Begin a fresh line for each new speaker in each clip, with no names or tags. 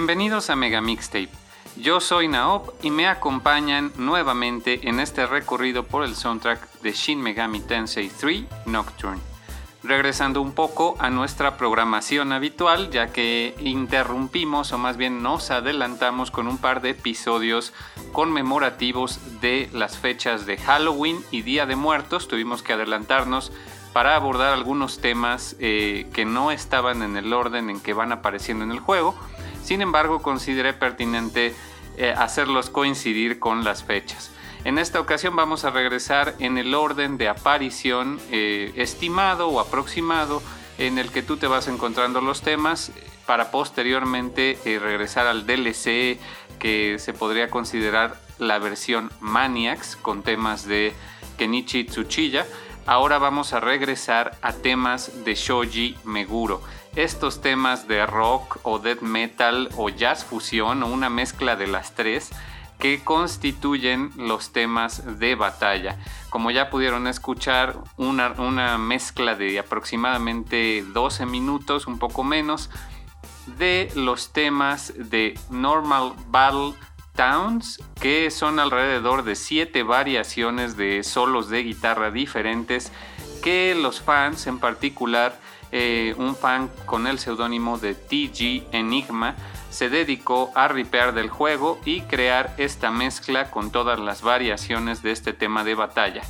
Bienvenidos a Mega Mixtape. Yo soy Naop y me acompañan nuevamente en este recorrido por el soundtrack de Shin Megami Tensei 3 Nocturne. Regresando un poco a nuestra programación habitual, ya que interrumpimos o más bien nos adelantamos con un par de episodios conmemorativos de las fechas de Halloween y Día de Muertos, tuvimos que adelantarnos para abordar algunos temas eh, que no estaban en el orden en que van apareciendo en el juego. Sin embargo, consideré pertinente eh, hacerlos coincidir con las fechas. En esta ocasión vamos a regresar en el orden de aparición eh, estimado o aproximado en el que tú te vas encontrando los temas para posteriormente regresar al DLC que se podría considerar la versión Maniacs con temas de Kenichi Tsuchiya ahora vamos a regresar a temas de Shoji Meguro. Estos temas de rock o death metal o jazz fusión o una mezcla de las tres que constituyen los temas de batalla. Como ya pudieron escuchar, una, una mezcla de aproximadamente 12 minutos, un poco menos, de los temas de Normal Battle Towns, que son alrededor de 7 variaciones de solos de guitarra diferentes que los fans, en particular eh, un fan con el seudónimo de TG Enigma, se dedicó a ripear del juego y crear esta mezcla con todas las variaciones de este tema de batalla.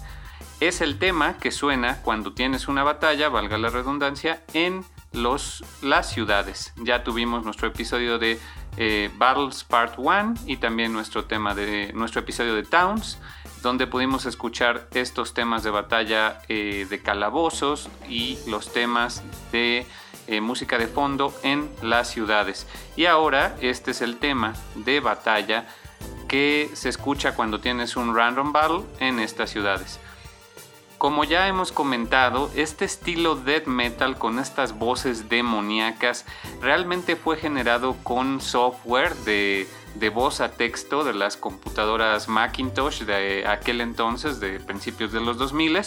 Es el tema que suena cuando tienes una batalla, valga la redundancia, en los, las ciudades. Ya tuvimos nuestro episodio de eh, Battles Part 1 y también nuestro, tema de, nuestro episodio de Towns, donde pudimos escuchar estos temas de batalla eh, de calabozos y los temas de eh, música de fondo en las ciudades. Y ahora este es el tema de batalla que se escucha cuando tienes un random battle en estas ciudades. Como ya hemos comentado, este estilo death metal con estas voces demoníacas realmente fue generado con software de, voz a texto de las computadoras Macintosh de aquel entonces, de principios de los 2000.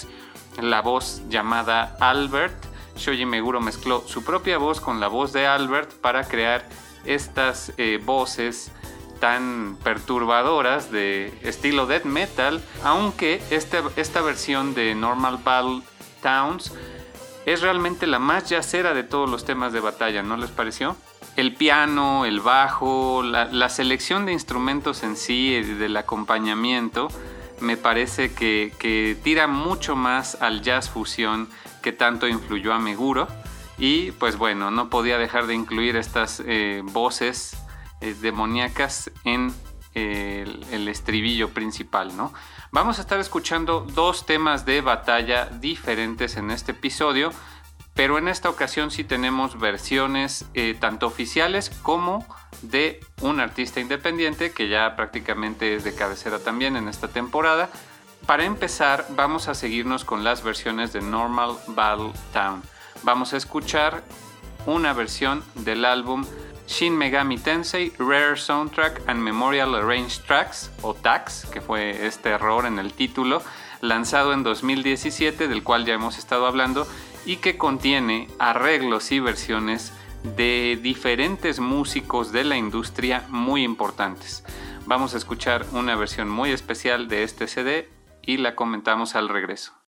La voz llamada Albert, Shoji Meguro mezcló su propia voz con la voz de Albert para crear estas eh, voces tan perturbadoras de estilo death metal, aunque este, esta versión de Normal Battle Towns es realmente la más yacera de todos los temas de batalla, ¿no les pareció? El piano, el bajo, la, selección de instrumentos en sí, del acompañamiento, me parece que, tira mucho más al jazz fusión que tanto influyó a Meguro. Y pues bueno, no podía dejar de incluir estas eh, voces eh, demoníacas en el, estribillo principal, ¿no? Vamos a estar escuchando dos temas de batalla diferentes en este episodio, pero en esta ocasión sí tenemos versiones eh, tanto oficiales como de un artista independiente que ya prácticamente es de cabecera también en esta temporada. Para empezar, vamos a seguirnos con las versiones de Normal Battle Town. Vamos a escuchar una versión del álbum Shin Megami Tensei Rare Soundtrack and Memorial Arranged Tracks, o TAX, que fue este error en el título, lanzado en 2017, del cual ya hemos estado hablando, y que contiene arreglos y versiones de diferentes músicos de la industria muy importantes. Vamos a escuchar una versión muy especial de este CD y la comentamos al regreso.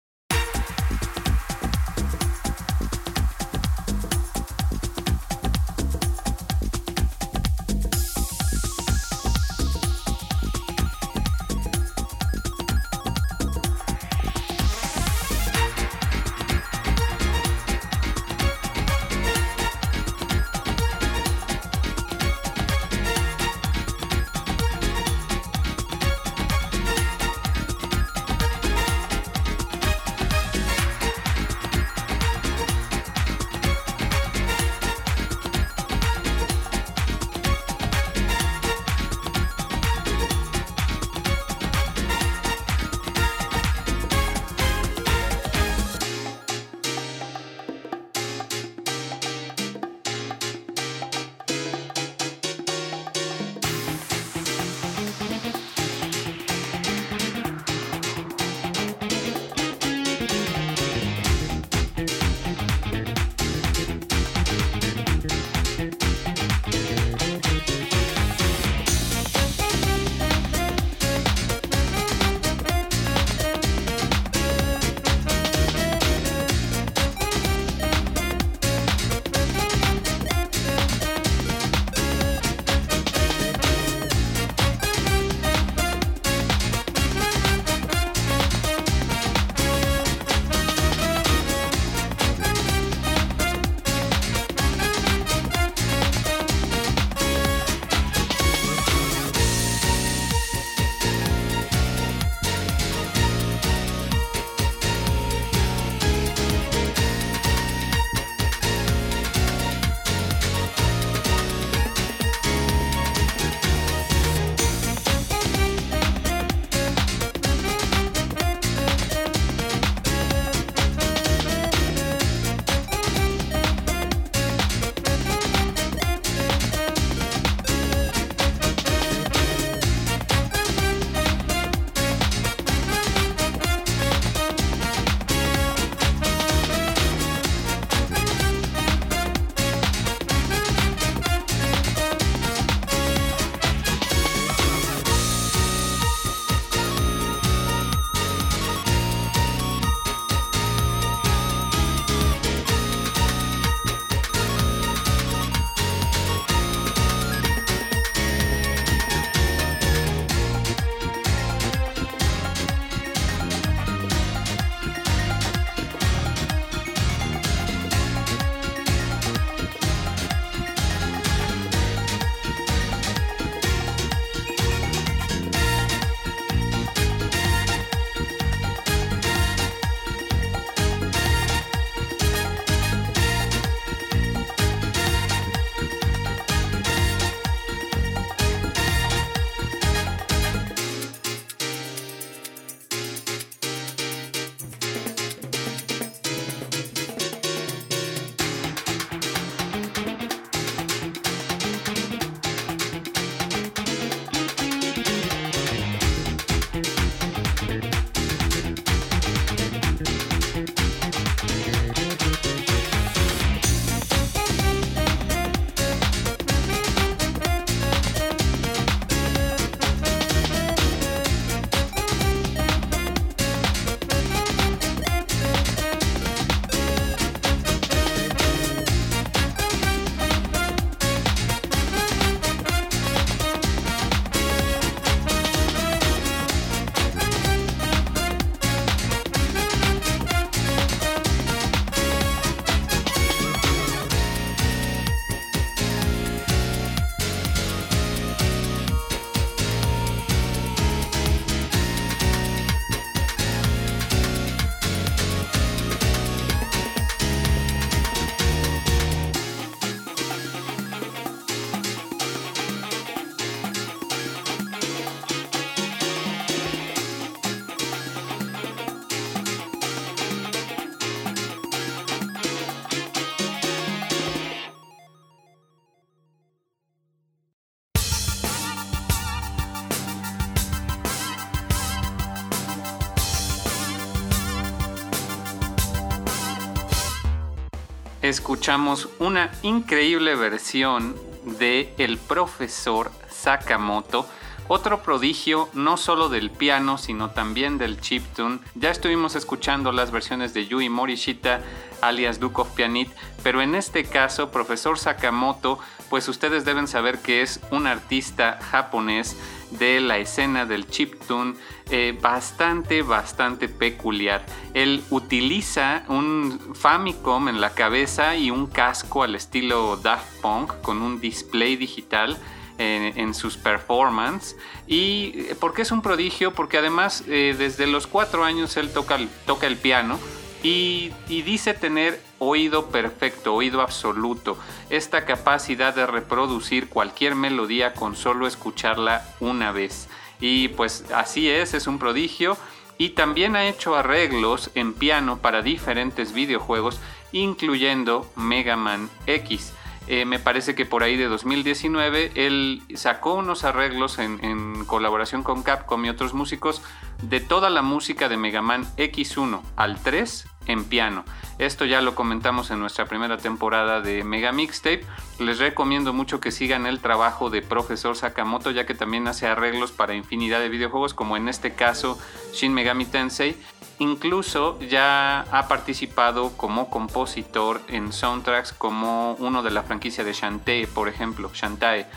Escuchamos una increíble versión de El profesor Sakamoto, otro prodigio no solo del piano, sino también del chiptune. Ya estuvimos escuchando las versiones de Yui Morishita, alias Duke of Pianit, pero en este caso, profesor Sakamoto, pues ustedes deben saber que es un artista japonés de la escena del chiptune eh, bastante, bastante peculiar. Él utiliza un Famicom en la cabeza y un casco al estilo Daft Punk con un display digital en, sus performances. ¿Y eh, por qué es un prodigio? Porque además eh, desde los cuatro años él toca, toca el piano y, y, dice tener oído perfecto, oído absoluto, esta capacidad de reproducir cualquier melodía con solo escucharla una vez. Y pues así es, es un prodigio. Y también ha hecho arreglos en piano para diferentes videojuegos, incluyendo Mega Man X. Eh, me parece que por ahí de 2019 él sacó unos arreglos en, colaboración con Capcom y otros músicos de toda la música de Mega Man X1 al 3 en piano. Esto ya lo comentamos en nuestra primera temporada de Mega Mixtape. Les recomiendo mucho que sigan el trabajo de Profesor Sakamoto ya que también hace arreglos para infinidad de videojuegos como en este caso Shin Megami Tensei Incluso ya ha participado como compositor en soundtracks como uno de la franquicia de Shantae, por ejemplo, Shantae.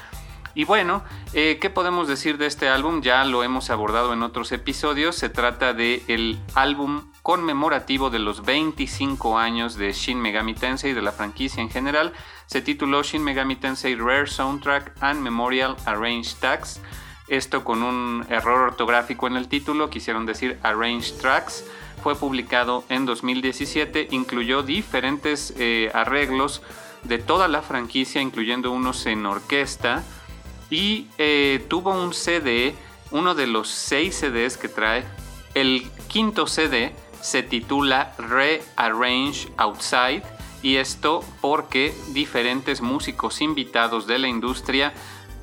Y bueno, eh, ¿qué podemos decir de este álbum? Ya lo hemos abordado en otros episodios. Se trata el álbum conmemorativo de los 25 años de Shin Megami Tensei y de la franquicia en general. Se tituló Shin Megami Tensei Rare Soundtrack and Memorial Arranged Tracks. Esto con un error ortográfico en el título, quisieron decir Arranged Tracks. Fue publicado en 2017, incluyó diferentes eh, arreglos de toda la franquicia, incluyendo unos en orquesta, y eh, tuvo un CD, uno de los seis CDs que trae. El quinto CD se titula Rearrange Outside, y esto porque diferentes músicos invitados de la industria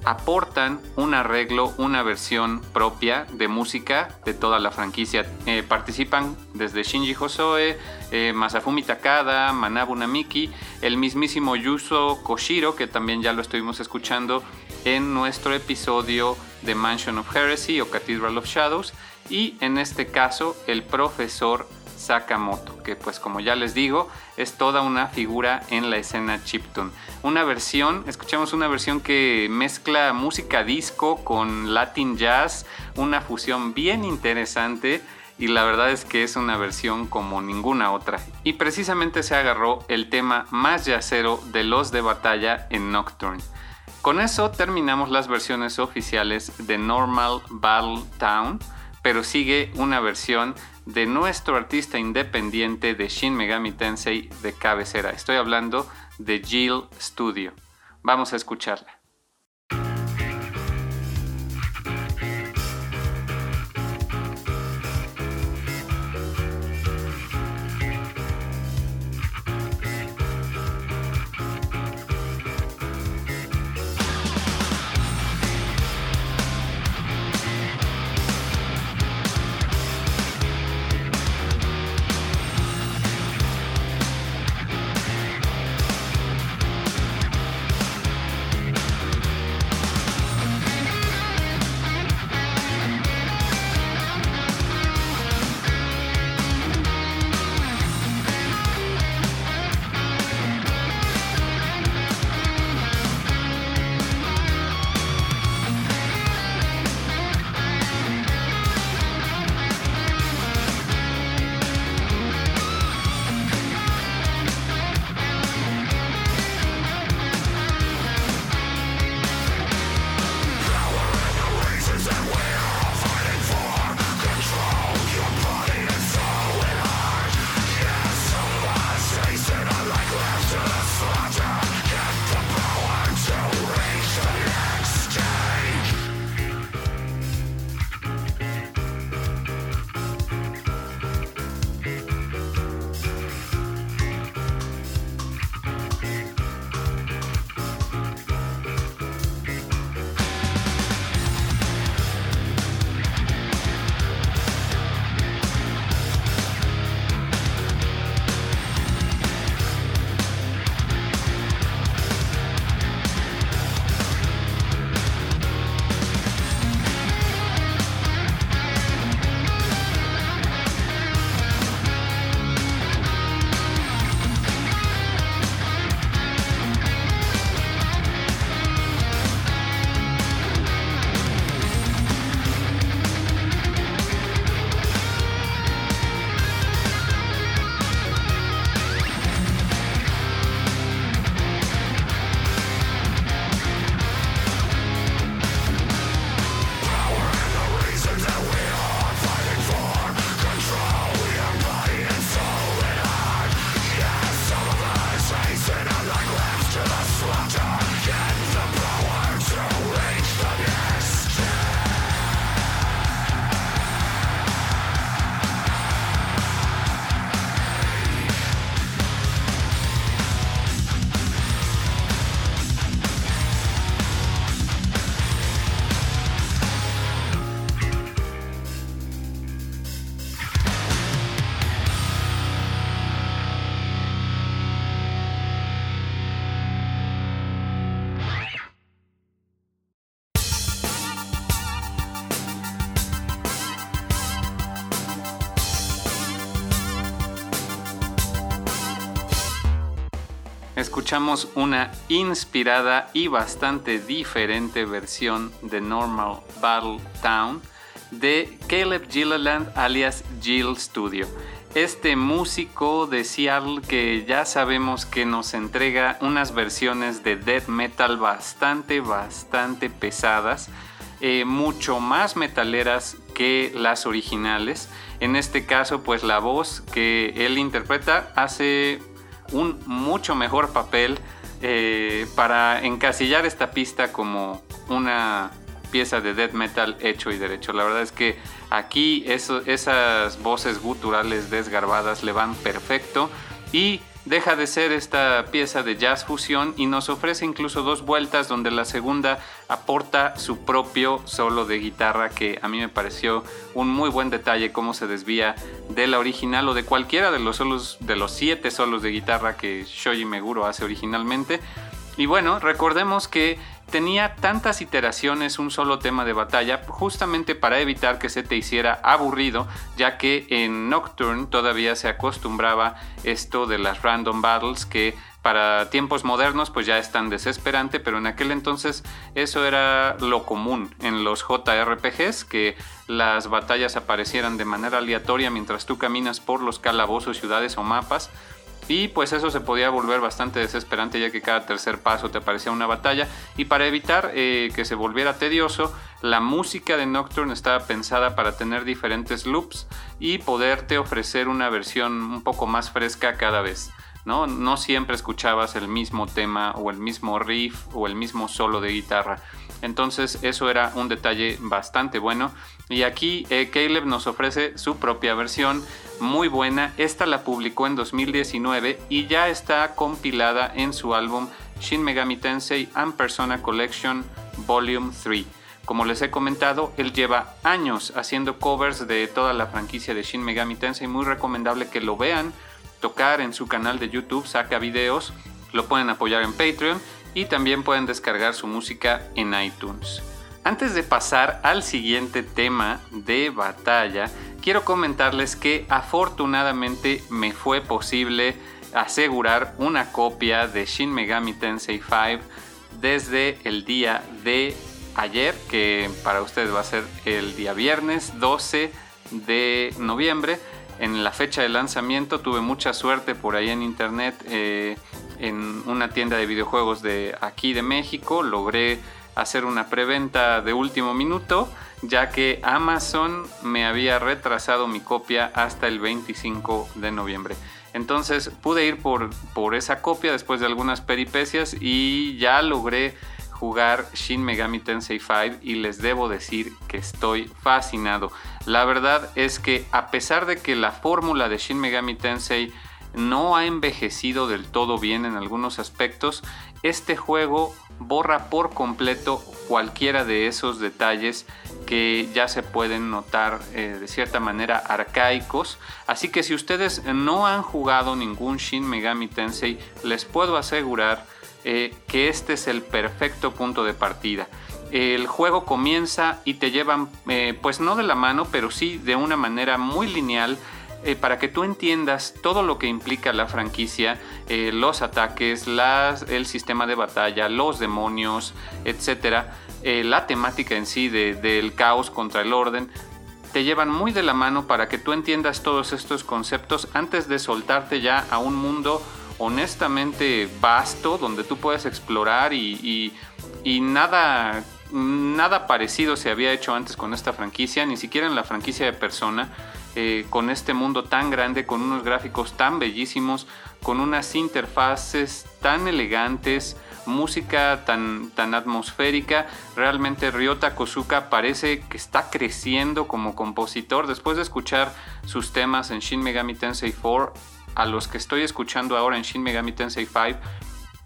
aportan un arreglo, una versión propia de música de toda la franquicia. Eh, participan desde Shinji Hosoe, eh, Masafumi Takada, Manabu Namiki, el mismísimo Yuzo Koshiro, que también ya lo estuvimos escuchando en nuestro episodio de Mansion of Heresy o Cathedral of Shadows, y en este caso el profesor Sakamoto, que pues como ya les digo, es toda una figura en la escena chiptune. Una versión, escuchamos una versión que mezcla música disco con latin jazz, una fusión bien interesante y la verdad es que es una versión como ninguna otra. Y precisamente se agarró el tema más yacero de los de batalla en Nocturne. Con eso terminamos las versiones oficiales de Normal Battle Town, pero sigue una versión de nuestro artista independiente de Shin Megami Tensei de cabecera. Estoy hablando de Jill Studio. Vamos a escucharla. Escuchamos una inspirada y bastante diferente versión de Normal Battle Town de Caleb Gilliland alias Jill Studio. Este músico de Seattle que ya sabemos que nos entrega unas versiones de death metal bastante, bastante pesadas, eh, mucho más metaleras que las originales. En este caso, pues la voz que él interpreta hace un mucho mejor papel eh, para encasillar esta pista como una pieza de death metal hecho y derecho. La verdad es que aquí esas voces guturales desgarbadas le van perfecto y deja de ser esta pieza de jazz fusión y nos ofrece incluso dos vueltas donde la segunda aporta su propio solo de guitarra que a mí me pareció un muy buen detalle cómo se desvía de la original o de cualquiera de los solos de los siete solos de guitarra que Shoji Meguro hace originalmente. Y bueno, recordemos que tenía tantas iteraciones un solo tema de batalla justamente para evitar que se te hiciera aburrido, ya que en Nocturne todavía se acostumbraba esto de las random battles que para tiempos modernos pues ya es tan desesperante, pero en aquel entonces eso era lo común en los JRPGs, que las batallas aparecieran de manera aleatoria mientras tú caminas por los calabozos, ciudades o mapas y pues eso se podía volver bastante desesperante ya que cada tercer paso te aparecía una batalla. Y para evitar eh, que se volviera tedioso, la música de Nocturne estaba pensada para tener diferentes loops y poderte ofrecer una versión un poco más fresca cada vez. ¿no? no siempre escuchabas el mismo tema o el mismo riff o el mismo solo de guitarra. Entonces eso era un detalle bastante bueno. Y aquí eh, Caleb nos ofrece su propia versión muy buena. Esta la publicó en 2019 y ya está compilada en su álbum Shin Megami Tensei and Persona Collection Volume 3. Como les he comentado, él lleva años haciendo covers de toda la franquicia de Shin Megami Tensei. Muy recomendable que lo vean tocar en su canal de YouTube, saca videos. Lo pueden apoyar en Patreon y también pueden descargar su música en iTunes. Antes de pasar al siguiente tema de batalla, quiero comentarles que afortunadamente me fue posible asegurar una copia de Shin Megami Tensei 5 desde el día de ayer, que para ustedes va a ser el día viernes 12 de noviembre. En la fecha de lanzamiento tuve mucha suerte por ahí en internet. Eh, en una tienda de videojuegos de aquí de México. Logré hacer una preventa de último minuto, ya que Amazon me había retrasado mi copia hasta el 25 de noviembre. Entonces pude ir por, por esa copia después de algunas peripecias y ya logré jugar Shin Megami Tensei 5 y les debo decir que estoy fascinado. La verdad es que a pesar de que la fórmula de Shin Megami Tensei no ha envejecido del todo bien en algunos aspectos, este juego borra por completo cualquiera de esos detalles que ya se pueden notar eh, de cierta manera arcaicos. Así que si ustedes no han jugado ningún Shin Megami Tensei, les puedo asegurar eh, que este es el perfecto punto de partida. El juego comienza y te llevan, eh, pues no de la mano, pero sí de una manera muy lineal eh, para que tú entiendas todo lo que implica la franquicia, eh, los ataques, el sistema de batalla, los demonios, etcétera, eh, la temática en sí del caos contra el orden, te llevan muy de la mano para que tú entiendas todos estos conceptos antes de soltarte ya a un mundo honestamente vasto donde tú puedes explorar y, y nada nada parecido se había hecho antes con esta franquicia, ni siquiera en la franquicia de Persona. Eh, con este mundo tan grande, con unos gráficos tan bellísimos, con unas interfaces tan elegantes, música tan, tan atmosférica. Realmente Ryota Kosuka parece que está creciendo como compositor. Después de escuchar sus temas en Shin Megami Tensei 4, a los que estoy escuchando ahora en Shin Megami Tensei 5,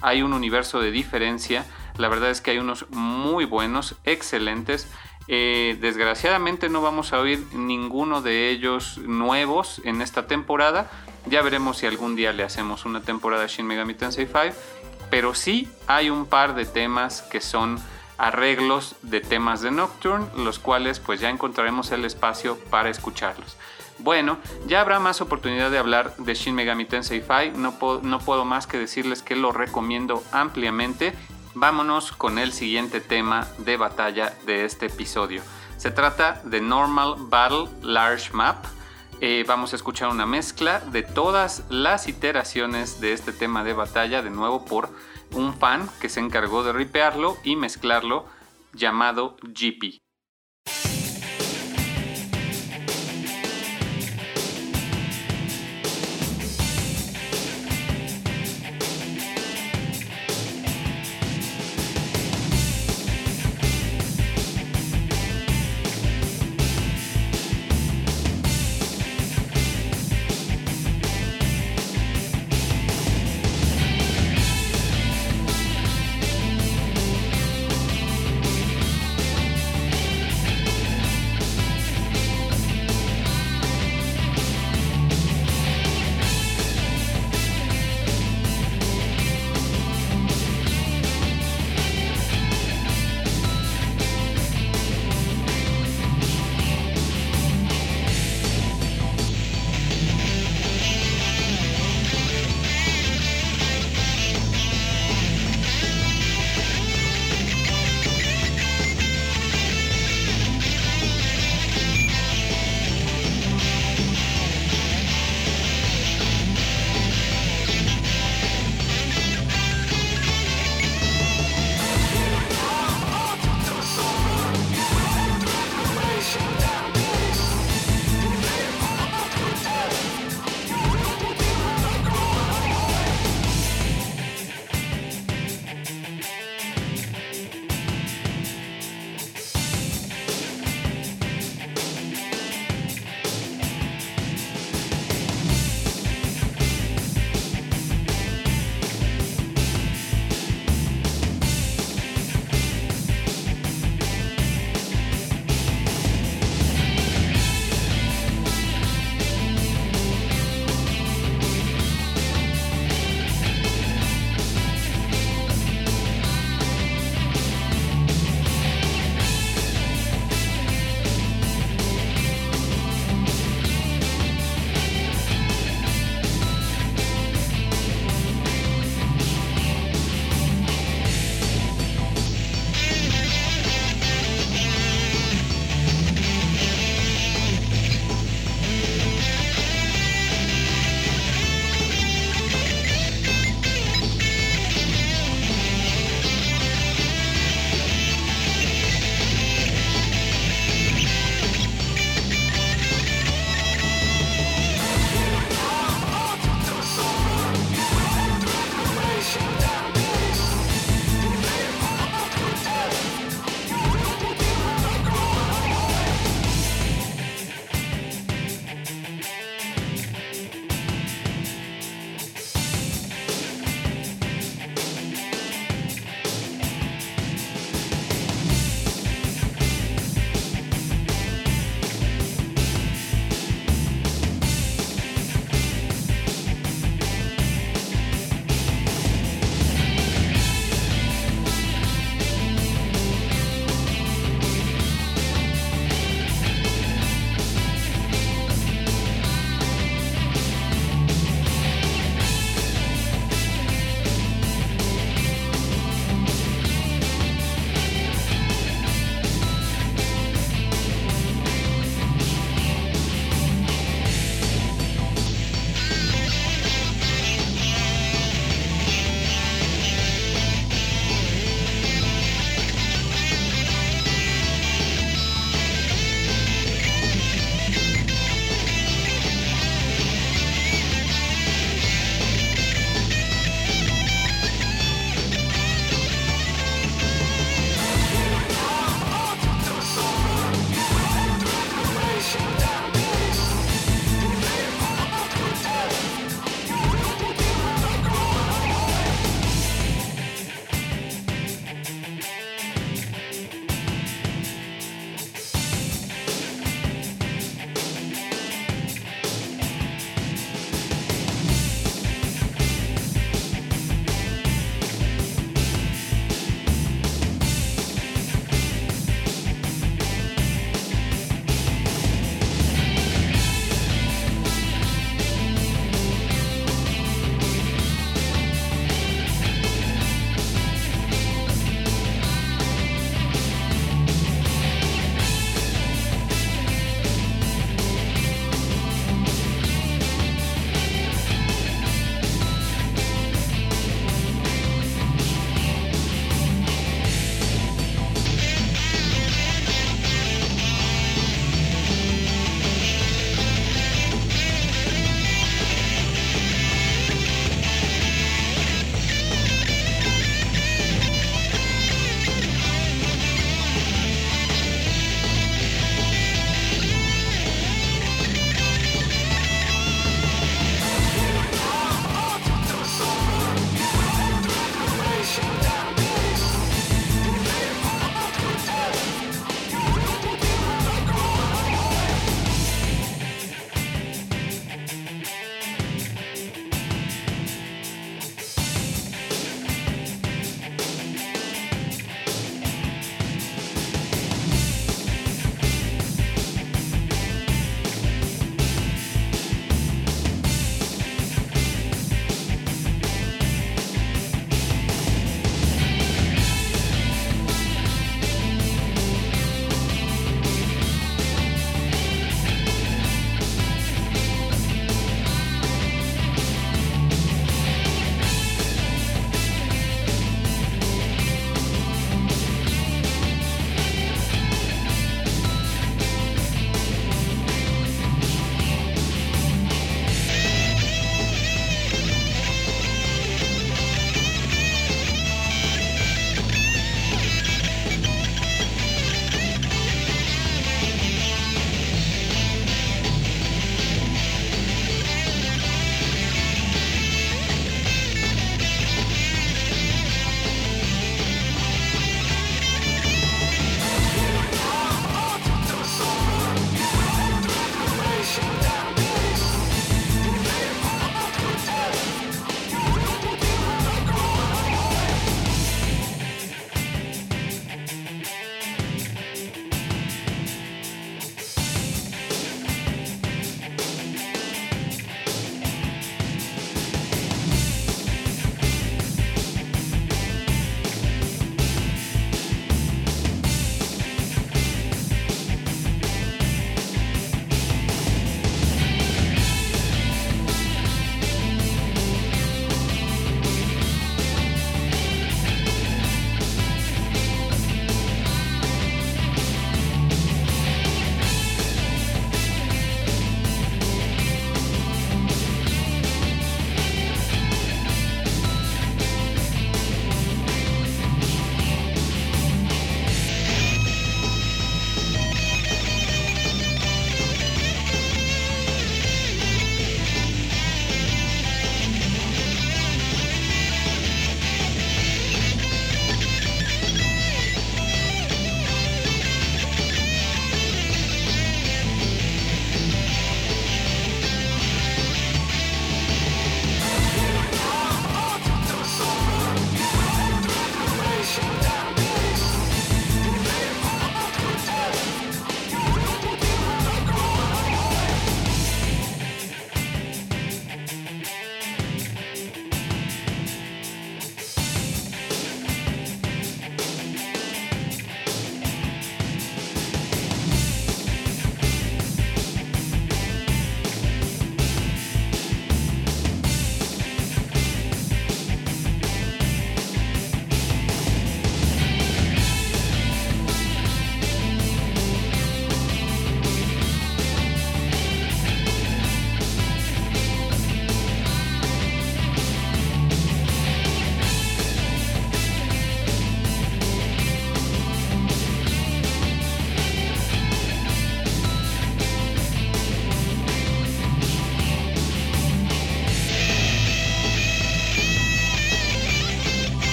hay un universo de diferencia. La verdad es que hay unos muy buenos, excelentes. Eh, desgraciadamente no vamos a oír ninguno de ellos nuevos en esta temporada. Ya veremos si algún día le hacemos una temporada Shin Megami Tensei 5. Pero sí hay un par de temas que son arreglos de temas de Nocturne, los cuales pues ya encontraremos el espacio para escucharlos. Bueno, ya habrá más oportunidad de hablar de Shin Megami Tensei 5, no, no puedo más que decirles que lo recomiendo ampliamente. Vámonos con el siguiente tema de batalla de este episodio. Se trata de Normal Battle Large Map. Eh, vamos a escuchar una mezcla de todas las iteraciones de este tema de batalla, de nuevo por un fan que se encargó de ripearlo y mezclarlo llamado GP.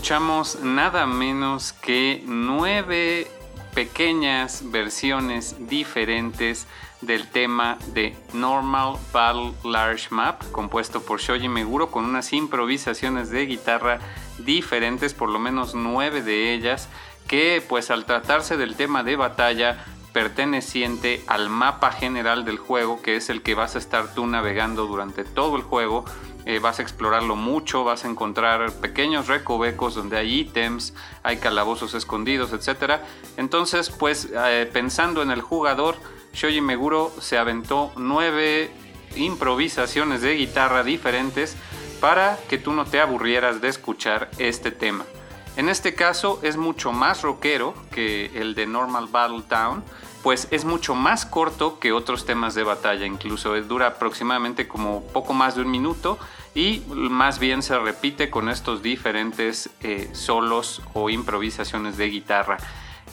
Escuchamos nada menos que nueve pequeñas versiones diferentes del tema de Normal Battle Large Map, compuesto por Shoji Meguro, con unas improvisaciones de guitarra diferentes, por lo menos nueve de ellas, que pues al tratarse del tema de batalla perteneciente al mapa general del juego, que es el que vas a estar tú navegando durante todo el juego, eh, vas a explorarlo mucho, vas a encontrar pequeños recovecos donde hay ítems, hay calabozos escondidos, etc. Entonces, pues eh, pensando en el jugador, Shoji Meguro se aventó nueve improvisaciones de guitarra diferentes para que tú no te aburrieras de escuchar este tema. En este caso es mucho más rockero que el de Normal Battle Town, pues es mucho más corto que otros temas de batalla, incluso dura aproximadamente como poco más de un minuto y más bien se repite con estos diferentes eh, solos o improvisaciones de guitarra.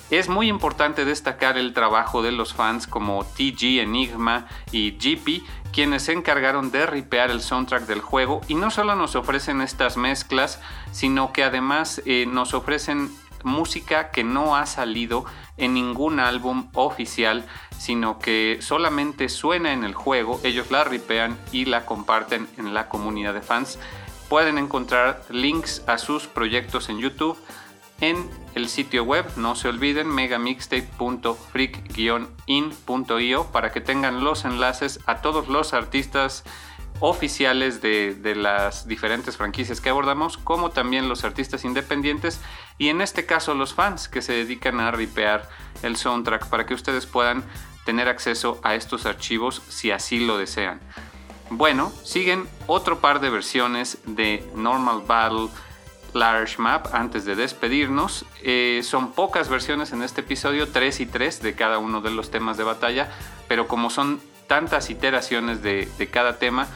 Es muy importante destacar el trabajo de los fans como TG Enigma y GP, quienes se encargaron de ripear el soundtrack del juego y no solo nos ofrecen estas mezclas, sino que además eh, nos ofrecen música que no ha salido en ningún álbum oficial, sino que solamente suena en el juego, ellos la ripean y la comparten en la comunidad de fans. Pueden encontrar links a sus proyectos en YouTube en el sitio web, no se olviden, megamixtape.freak-in.io para que tengan los enlaces a todos los artistas oficiales de, las diferentes franquicias que abordamos, como también los artistas independientes y en este caso los fans que se dedican a ripear el soundtrack para que ustedes puedan tener acceso a estos archivos si así lo desean. Bueno, siguen otro par de versiones de Normal Battle Large Map antes de despedirnos. Eh, son pocas versiones en este episodio, 3 y 3 de cada uno de los temas de batalla, pero como son tantas iteraciones de, cada tema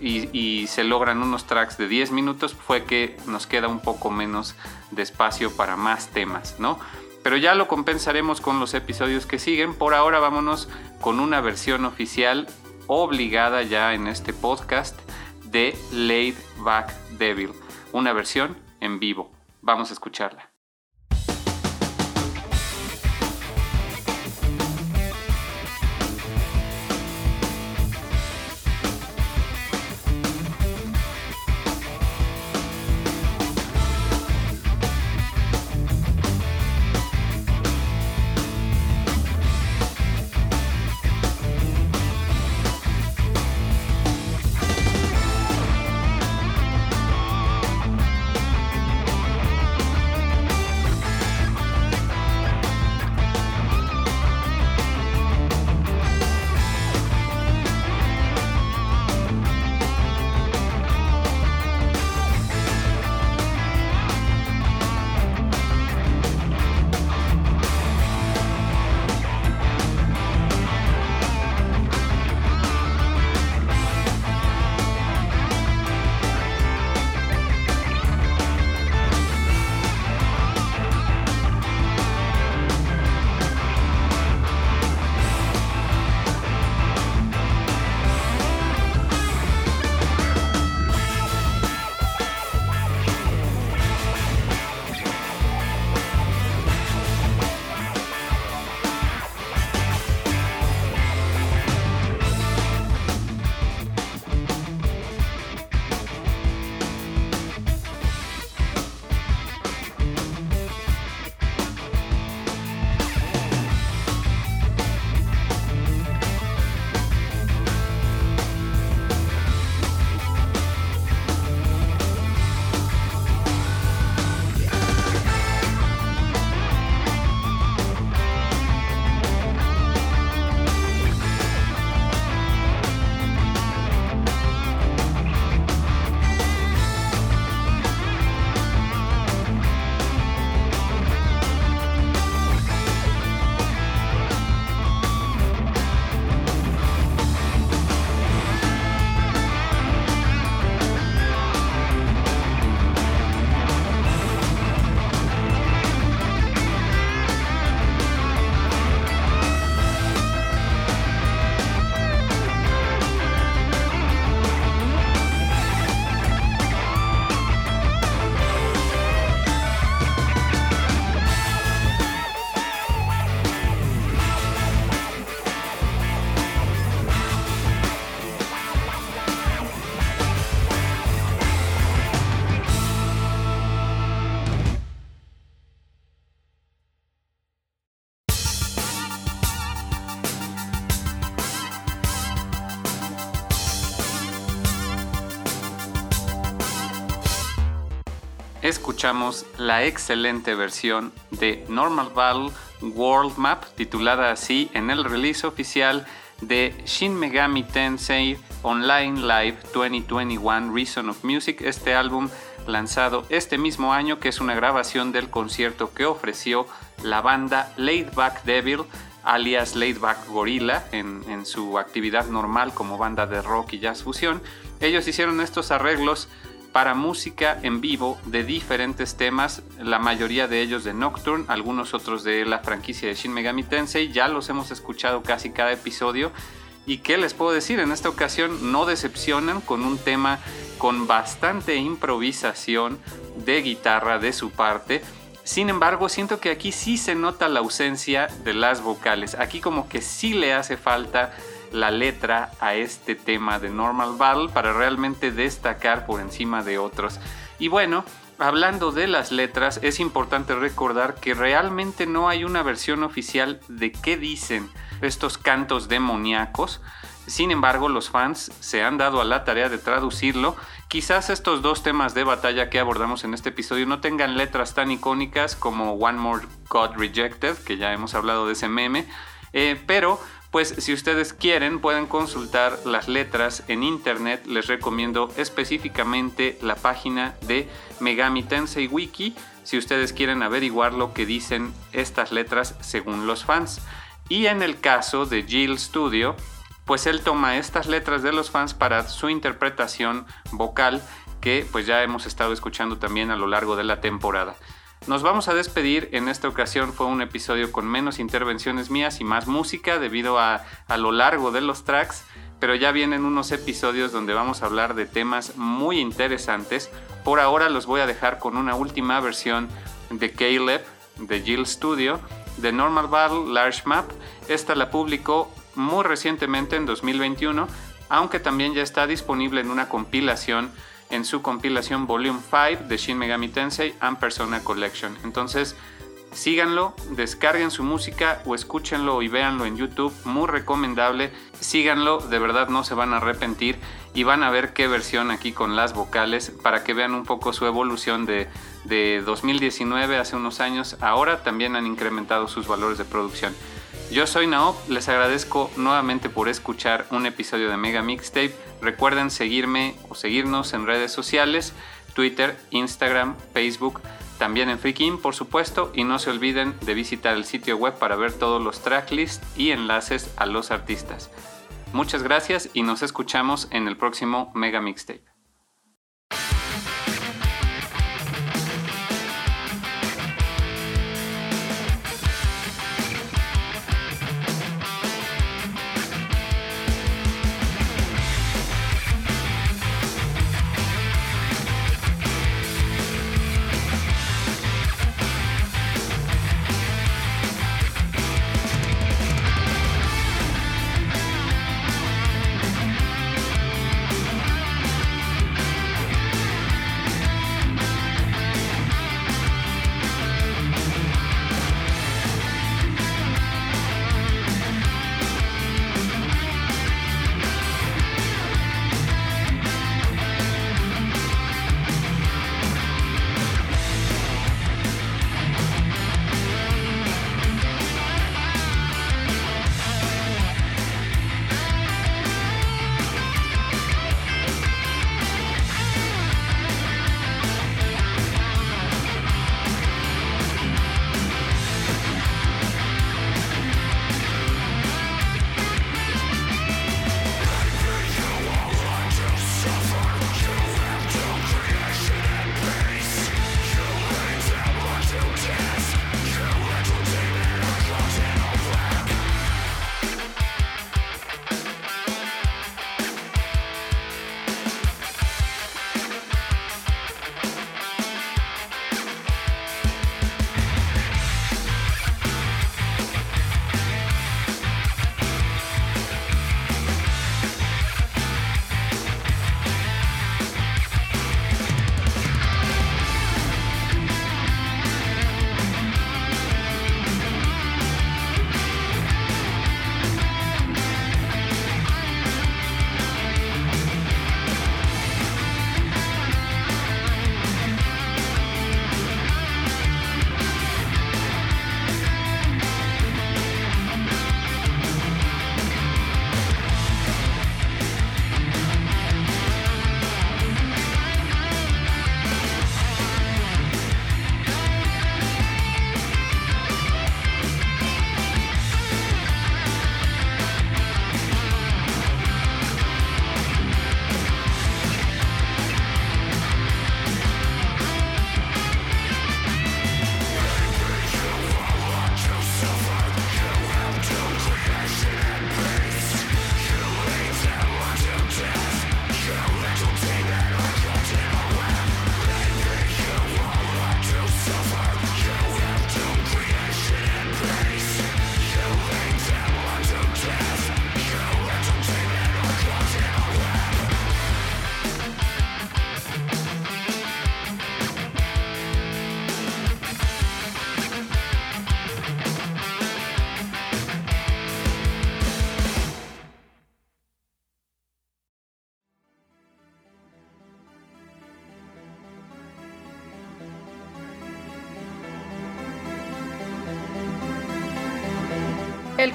y, se logran unos tracks de 10 minutos, fue que nos queda un poco menos de espacio para más temas, ¿no? Pero ya lo compensaremos con los episodios que siguen. Por ahora vámonos con una versión oficial obligada ya en este podcast de Laid Back Devil. Una versión en vivo. Vamos a escucharla. Escuchamos la excelente versión de Normal Battle World Map, titulada así en el release oficial de Shin Megami Tensei Online Live 2021 Reason of Music, este álbum lanzado este mismo año que es una grabación del concierto que ofreció la banda Laid Back Devil alias Laid Back Gorilla en su actividad normal como banda de rock y jazz fusión. Ellos hicieron estos arreglos para música en vivo de diferentes temas, la mayoría de ellos de Nocturne, algunos otros de la franquicia de Shin Megami Tensei, ya los hemos escuchado casi cada episodio. Y qué les puedo decir, en esta ocasión no decepcionan con un tema con bastante improvisación de guitarra de su parte. Sin embargo, siento que aquí sí se nota la ausencia de las vocales. Aquí como que sí le hace falta la letra a este tema de Normal Battle para realmente destacar por encima de otros. Y bueno, hablando de las letras, es importante recordar que realmente no hay una versión oficial de qué dicen estos cantos demoníacos. Sin embargo, los fans se han dado a la tarea de traducirlo. Quizás estos dos temas de batalla que abordamos en este episodio no tengan letras tan icónicas como One More God Rejected, que ya hemos hablado de ese meme, eh, pero pues si ustedes quieren pueden consultar las letras en internet. Les recomiendo específicamente la página de Megami Tensei Wiki si ustedes quieren averiguar lo que dicen estas letras según los fans. Y en el caso de Jill Studio, pues él toma estas letras de los fans para su interpretación vocal que pues ya hemos estado escuchando también a lo largo de la temporada. Nos vamos a despedir, en esta ocasión fue un episodio con menos intervenciones mías y más música debido a, a lo largo de los tracks, pero ya vienen unos episodios donde vamos a hablar de temas muy interesantes. Por ahora los voy a dejar con una última versión de Caleb de Jill Studio de Normal Battle Large Map. Esta la publicó muy recientemente en 2021, aunque también ya está disponible en una compilación en su compilación Volume 5 de Shin Megami Tensei and Persona Collection. Entonces, síganlo, descarguen su música o escúchenlo y véanlo en YouTube, muy recomendable. Síganlo, de verdad no se van a arrepentir y van a ver qué versión aquí con las vocales para que vean un poco su evolución de, de 2019 hace unos años. Ahora también han incrementado sus valores de producción. Yo soy Naop, les agradezco nuevamente por escuchar un episodio de Mega Mixtape. Recuerden seguirme o seguirnos en redes sociales, Twitter, Instagram, Facebook, también en Freakin, por supuesto, y no se olviden de visitar el sitio web para ver todos los tracklists y enlaces a los artistas. Muchas gracias y nos escuchamos en el próximo Mega Mixtape.